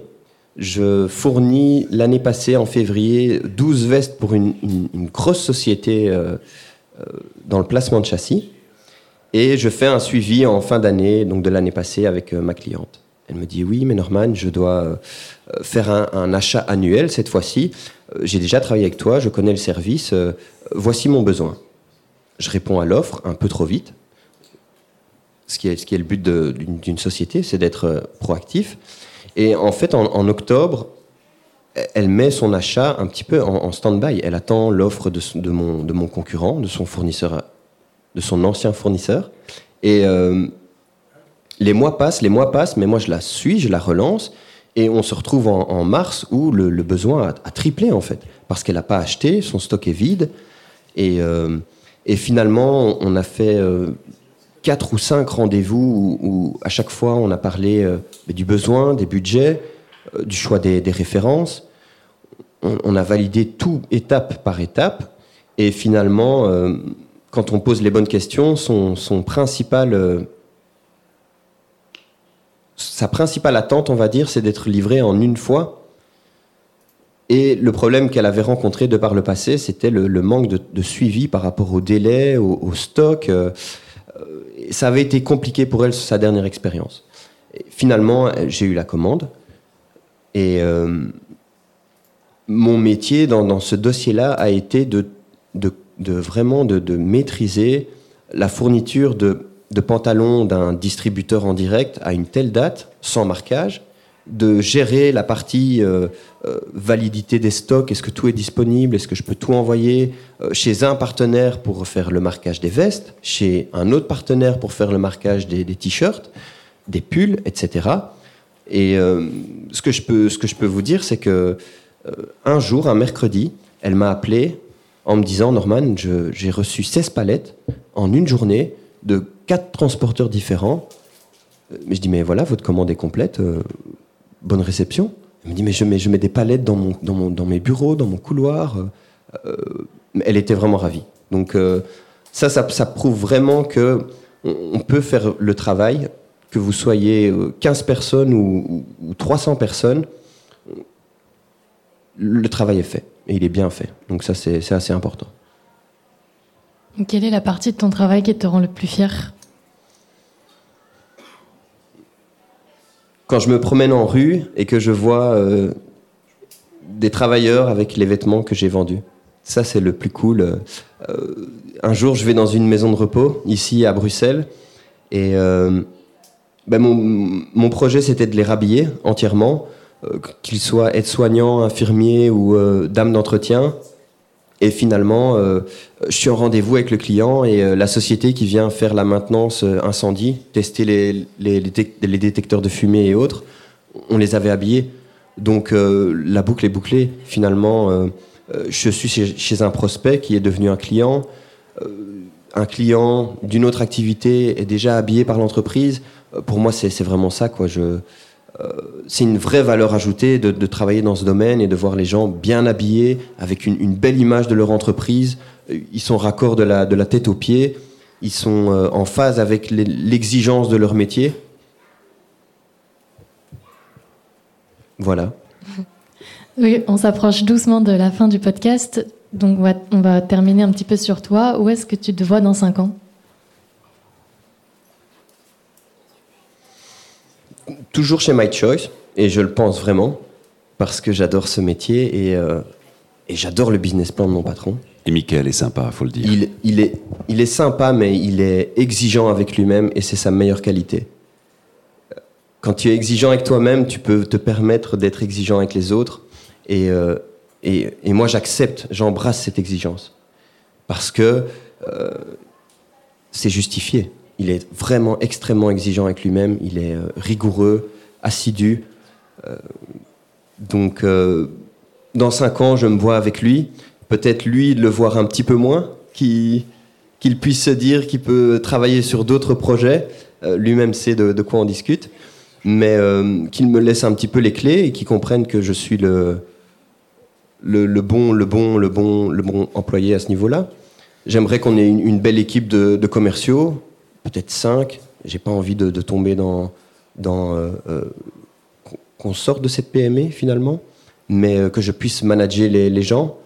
je fournis l'année passée, en février, 12 vestes pour une, grosse société dans le placement de châssis. Et je fais un suivi en fin d'année, donc de l'année passée, avec euh, ma cliente. Elle me dit oui, mais Norman, je dois euh, euh, faire un, achat annuel cette fois-ci. J'ai déjà travaillé avec toi, je connais le service. voici mon besoin. Je réponds à l'offre un peu trop vite. Ce qui est, le but d'une société, c'est d'être proactif. Et en fait, en, octobre, elle met son achat un petit peu en, stand-by. Elle attend l'offre de mon concurrent, de son fournisseur, de son ancien fournisseur. Et euh, les mois passent, les mois passent, mais moi je la suis, je la relance. Et on se retrouve en, mars où le, besoin a, triplé en fait. Parce qu'elle n'a pas acheté, son stock est vide. Et, euh, et finalement, on a fait euh, quatre ou cinq rendez-vous où, à chaque fois on a parlé euh, du besoin, des budgets, du choix des, références. On, a validé tout étape par étape. Et finalement, quand on pose les bonnes questions, son, principal, euh, sa principale attente, on va dire, c'est d'être livré en une fois. Et le problème qu'elle avait rencontré de par le passé, c'était le, manque de, suivi par rapport au délai, au, stock. euh, euh, ça avait été compliqué pour elle sa dernière expérience. Finalement, j'ai eu la commande. Et mon métier dans, ce dossier-là a été de, de vraiment de, de maîtriser la fourniture de, de pantalons d'un distributeur en direct à une telle date, sans marquage, de gérer la partie euh, euh, validité des stocks, est-ce que tout est disponible, est-ce que je peux tout envoyer euh, chez un partenaire pour faire le marquage des vestes, chez un autre partenaire pour faire le marquage des, des t-shirts, des pulls, etc. Et ce, que je peux, ce que je peux vous dire, c'est que un jour, un mercredi, elle m'a appelé en me disant Norman, j'ai reçu 16 palettes en une journée de quatre transporteurs différents. Euh, Mais je dis Mais voilà, votre commande est complète, euh, bonne réception. Elle me dit Mais je mets, des palettes dans, mes bureaux, dans mon couloir. Euh, elle était vraiment ravie. Donc, ça, ça, prouve vraiment que on, peut faire le travail, que vous soyez euh, 15 personnes ou- ou 300 personnes le travail est fait et il est bien fait. Donc ça, c'est assez important. Quelle est la partie de ton travail qui te rend le plus fier? Quand je me promène en rue et que je vois euh, des travailleurs avec les vêtements que j'ai vendus. Ça, c'est le plus cool. Euh, un jour, je vais dans une maison de repos, ici à Bruxelles, et euh, ben, mon, mon projet, c'était de les rhabiller entièrement, euh, qu'ils soient aides-soignants, infirmiers ou euh, dames d'entretien. Et finalement, euh, je suis en rendez-vous avec le client et euh, la société qui vient faire la maintenance euh, incendie, tester les, les, les détec- les détecteurs de fumée et autres, on les avait habillés. Donc euh, la boucle est bouclée. Finalement, euh, euh, je suis chez, un prospect qui est devenu un client. Euh, un client d'une autre activité est déjà habillé par l'entreprise. Euh, pour moi, c'est vraiment ça. Quoi. Euh, c'est une vraie valeur ajoutée de, travailler dans ce domaine et de voir les gens bien habillés, avec une, belle image de leur entreprise. Euh, Ils sont raccords de la, tête aux pieds. Ils sont euh, en phase avec l'exigence de leur métier. Voilà. <laughs> Oui, on s'approche doucement de la fin du podcast, donc on va, on va terminer un petit peu sur toi. Où est-ce que tu te vois dans 5 ans? Toujours chez My Choice, et je le pense vraiment, parce que j'adore ce métier et, euh, et j'adore le business plan de mon patron. Et Michael est sympa, faut le dire. Il, il est, il est sympa, mais il est exigeant avec lui-même et c'est sa meilleure qualité. Quand tu es exigeant avec toi-même, tu peux te permettre d'être exigeant avec les autres. Et, euh, et, et moi, j'accepte, j'embrasse cette exigence. Parce que euh, c'est justifié. Il est vraiment extrêmement exigeant avec lui-même. Il est euh, rigoureux, assidu. Euh, donc, euh, dans cinq ans, je me vois avec lui. Peut-être lui le voir un petit peu moins, qu'il puisse se dire qu'il peut travailler sur d'autres projets. Lui-même sait de, quoi on discute. Mais qu'il me laisse un petit peu les clés et qu'il comprenne que je suis le, bon, le, bon, le, bon, le bon employé à ce niveau-là. J'aimerais qu'on ait une, une belle équipe de commerciaux, peut-être cinq. J'ai pas envie de, tomber dans, dans euh, euh, qu'on- sorte de cette PME finalement, mais euh, que je puisse manager les, gens,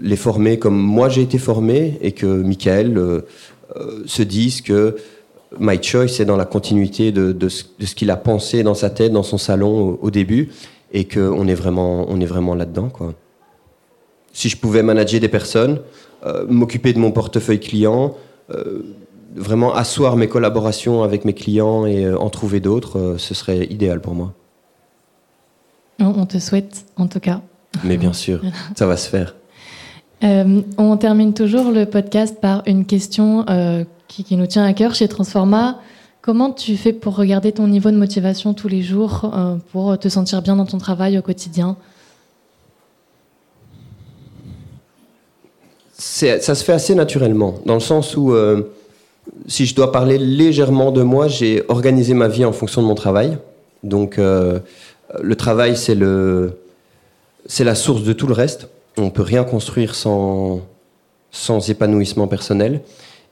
les former comme moi j'ai été formé et que Michael se dise que My Choice est dans la continuité de, de ce, qu'il a pensé dans sa tête, dans son salon au, début, et qu'on est vraiment, on est vraiment là-dedans. Quoi. Si je pouvais manager des personnes, m'occuper de mon portefeuille client, vraiment asseoir mes collaborations avec mes clients et euh, en trouver d'autres, euh, ce serait idéal pour moi. On te souhaite, en tout cas. Mais bien sûr, <laughs> ça va se faire. Euh, on termine toujours le podcast par une question euh, qui, qui nous tient à cœur chez Transforma. Comment tu fais pour regarder ton niveau de motivation tous les jours, euh, pour te sentir bien dans ton travail au quotidien? Ça se fait assez naturellement, dans le sens où, si je dois parler légèrement de moi, j'ai organisé ma vie en fonction de mon travail. Donc, euh, le travail, c'est le, c'est la source de tout le reste. On peut rien construire sans, sans épanouissement personnel.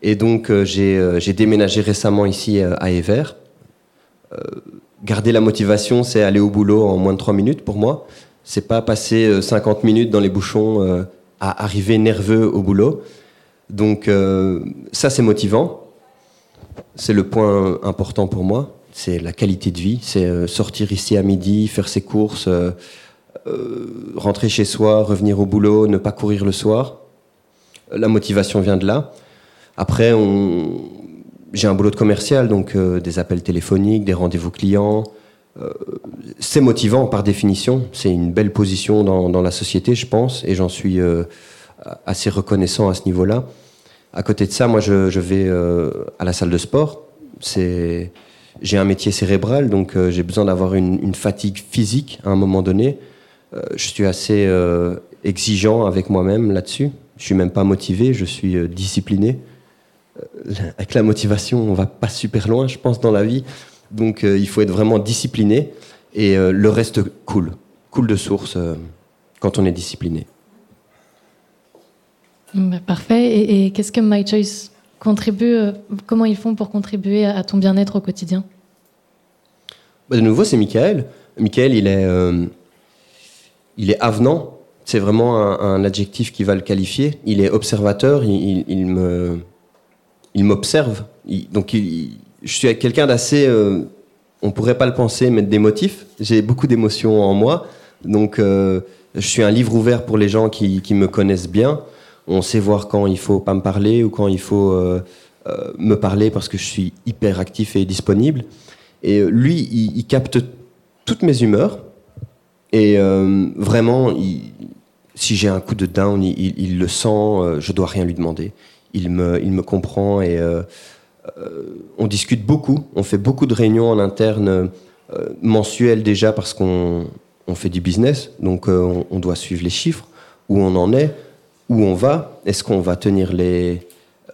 Et donc, euh, j'ai euh, j'ai déménagé récemment ici à Evert. Euh, garder la motivation, c'est aller au boulot en moins de 3 minutes pour moi. C'est pas passer euh, 50 minutes dans les bouchons à arriver nerveux au boulot. Donc, ça, c'est motivant. C'est le point important pour moi. C'est la qualité de vie. C'est euh, sortir ici à midi, faire ses courses, euh, euh, rentrer chez soi, revenir au boulot, ne pas courir le soir. La motivation vient de là. Après, j'ai un boulot de commercial, donc des appels téléphoniques, des rendez-vous clients. C'est motivant par définition. C'est une belle position dans, la société, je pense, et j'en suis assez reconnaissant à ce niveau-là. À côté de ça, moi, je, vais euh, à la salle de sport. J'ai un métier cérébral, donc euh, j'ai besoin d'avoir une, fatigue physique à un moment donné. Euh, je suis assez exigeant avec moi-même là-dessus. Je suis même pas motivé, je suis discipliné. Avec la motivation, on va pas super loin, je pense, dans la vie. Donc, il faut être vraiment discipliné et le reste cool, cool de source quand on est discipliné. Bah, Parfait. Et, qu'est-ce que My Choice contribue euh, Comment ils font pour contribuer à, ton bien-être au quotidien? Bah, de nouveau, c'est Michael. Michael, il est, euh, il est avenant. C'est vraiment un, adjectif qui va le qualifier. Il est observateur. Il, me, il m'observe. Donc, je suis quelqu'un d'assez euh, on pourrait pas le penser, des motifs. J'ai beaucoup d'émotions en moi. Donc, euh, je suis un livre ouvert pour les gens qui, me connaissent bien. On sait voir quand il faut pas me parler ou quand il faut euh, euh, me parler parce que je suis hyper actif et disponible. Et lui, il, capte toutes mes humeurs. Et vraiment, il, si j'ai un coup de down, il, le sent. je dois rien lui demander. Il me, il me comprend et on discute beaucoup. On fait beaucoup de réunions en interne mensuelles déjà parce qu'on on fait du business, donc euh, on, doit suivre les chiffres, où on en est, où on va, est-ce qu'on va tenir les,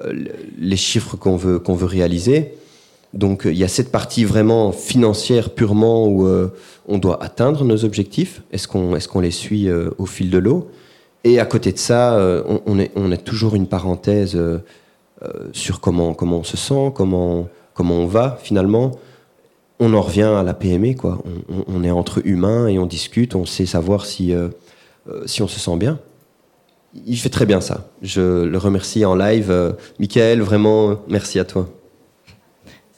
euh, les chiffres qu'on veut, veut réaliser. Donc il y a cette partie vraiment financière purement où euh, on doit atteindre nos objectifs, est-ce qu'on est les suit au fil de l'eau. Et à côté de ça, on, est, on est toujours une parenthèse sur comment, comment on se sent, comment, comment on va finalement on en revient à la PME, quoi. On, est entre humains et on discute, on sait savoir si, euh, euh, si on se sent bien. Il fait très bien ça. Je le remercie en live. Euh, Michael, vraiment, merci à toi.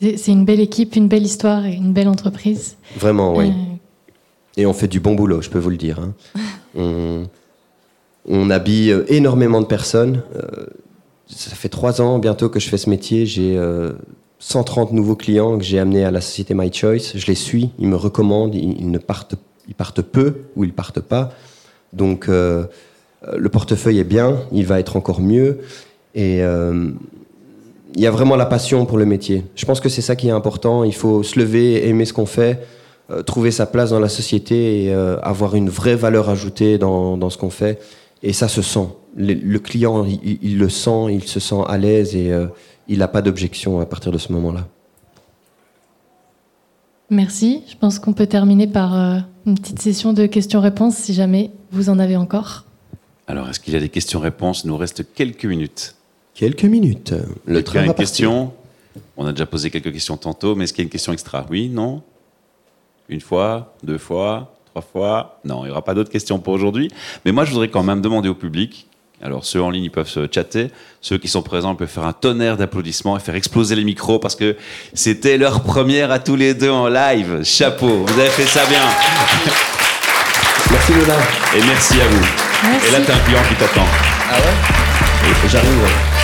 C'est une belle équipe, une belle histoire et une belle entreprise. Vraiment, oui. Et on fait du bon boulot, je peux vous le dire. Hein. <laughs> on, habille énormément de personnes. ça fait trois ans bientôt que je fais ce métier. J'ai 130 nouveaux clients que j'ai amenés à la société My Choice. Je les suis, ils me recommandent, ils, ne partent, ils partent peu ou ils partent pas. Donc euh, le portefeuille est bien, il va être encore mieux. Et euh, il y a vraiment la passion pour le métier. Je pense que c'est ça qui est important. Il faut se lever, aimer ce qu'on fait, euh, trouver sa place dans la société et avoir une vraie valeur ajoutée dans, ce qu'on fait. Et ça se sent. Le, client, il, il, le sent, il se sent à l'aise et il n'a pas d'objection à partir de ce moment-là. Merci. Je pense qu'on peut terminer par euh, une petite session de questions-réponses si jamais vous en avez encore. Alors, est-ce qu'il y a des questions-réponses? Il nous reste quelques minutes. Quelques minutes. Le train a une question On a déjà posé quelques questions tantôt, mais est-ce qu'il y a une question extra? Oui Non? Une fois Deux fois Trois fois? Non, il n'y aura pas d'autres questions pour aujourd'hui. Mais moi, je voudrais quand même demander au public alors ceux en ligne, ils peuvent se chatter. Ceux qui sont présents peuvent faire un tonnerre d'applaudissements et faire exploser les micros parce que c'était leur première à tous les deux en live. Chapeau, vous avez fait ça bien. Merci Lola. Et merci à vous. Et là, t'as un client qui t'attend. Ah ouais? J'arrive.